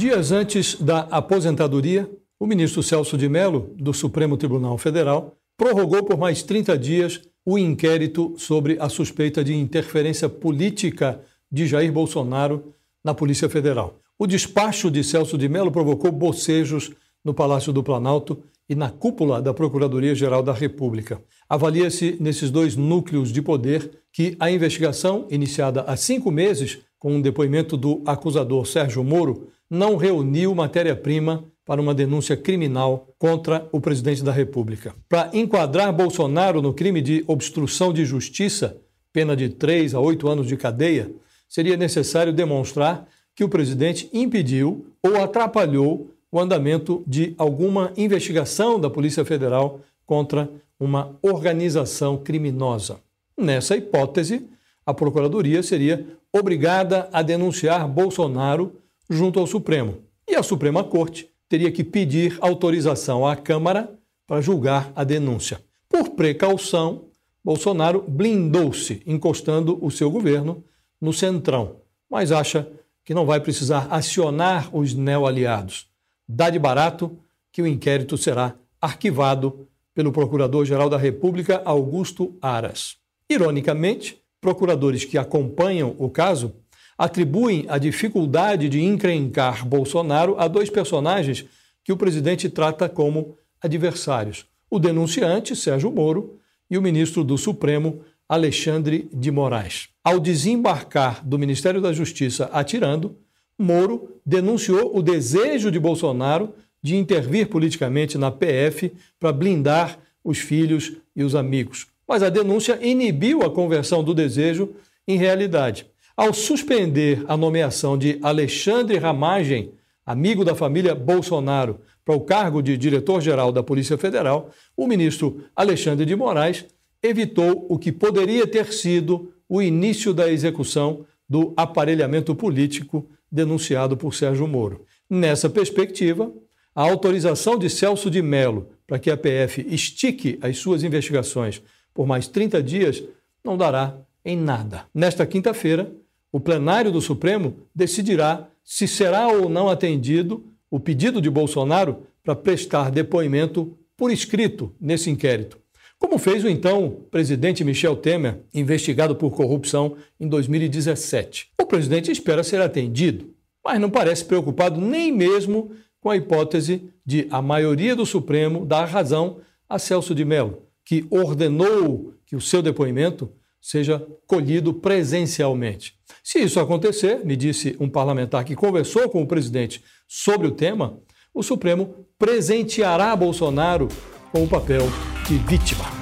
Dias antes da aposentadoria, o ministro Celso de Mello, do Supremo Tribunal Federal, prorrogou por mais 30 dias o inquérito sobre a suspeita de interferência política de Jair Bolsonaro na Polícia Federal. O despacho de Celso de Mello provocou bocejos no Palácio do Planalto e na cúpula da Procuradoria-Geral da República. Avalia-se nesses dois núcleos de poder que a investigação, iniciada há cinco meses com um depoimento do acusador Sérgio Moro, não reuniu matéria-prima para uma denúncia criminal contra o presidente da República. Para enquadrar Bolsonaro no crime de obstrução de justiça, pena de três a oito anos de cadeia, seria necessário demonstrar que o presidente impediu ou atrapalhou o andamento de alguma investigação da Polícia Federal contra uma organização criminosa. Nessa hipótese, a Procuradoria seria obrigada a denunciar Bolsonaro junto ao Supremo. E a Suprema Corte teria que pedir autorização à Câmara para julgar a denúncia. Por precaução, Bolsonaro blindou-se, encostando o seu governo no centrão, mas acha que não vai precisar acionar os neo-aliados. Dá de barato que o inquérito será arquivado pelo Procurador-Geral da República, Augusto Aras. Ironicamente, procuradores que acompanham o caso atribuem a dificuldade de encrencar Bolsonaro a dois personagens que o presidente trata como adversários: o denunciante, Sérgio Moro, e o ministro do Supremo, Alexandre de Moraes. Ao desembarcar do Ministério da Justiça atirando, Moro denunciou o desejo de Bolsonaro de intervir politicamente na PF para blindar os filhos e os amigos. Mas a denúncia inibiu a conversão do desejo em realidade. Ao suspender a nomeação de Alexandre Ramagem, amigo da família Bolsonaro, para o cargo de diretor-geral da Polícia Federal, o ministro Alexandre de Moraes evitou o que poderia ter sido o início da execução do aparelhamento político denunciado por Sérgio Moro. Nessa perspectiva, a autorização de Celso de Mello para que a PF estique as suas investigações por mais 30 dias não dará em nada. Nesta quinta-feira, o plenário do Supremo decidirá se será ou não atendido o pedido de Bolsonaro para prestar depoimento por escrito nesse inquérito, como fez o então presidente Michel Temer, investigado por corrupção em 2017. O presidente espera ser atendido, mas não parece preocupado nem mesmo com a hipótese de a maioria do Supremo dar razão a Celso de Mello, que ordenou que o seu depoimento seja colhido presencialmente. Se isso acontecer, me disse um parlamentar que conversou com o presidente sobre o tema, o Supremo presenteará Bolsonaro com o papel de vítima.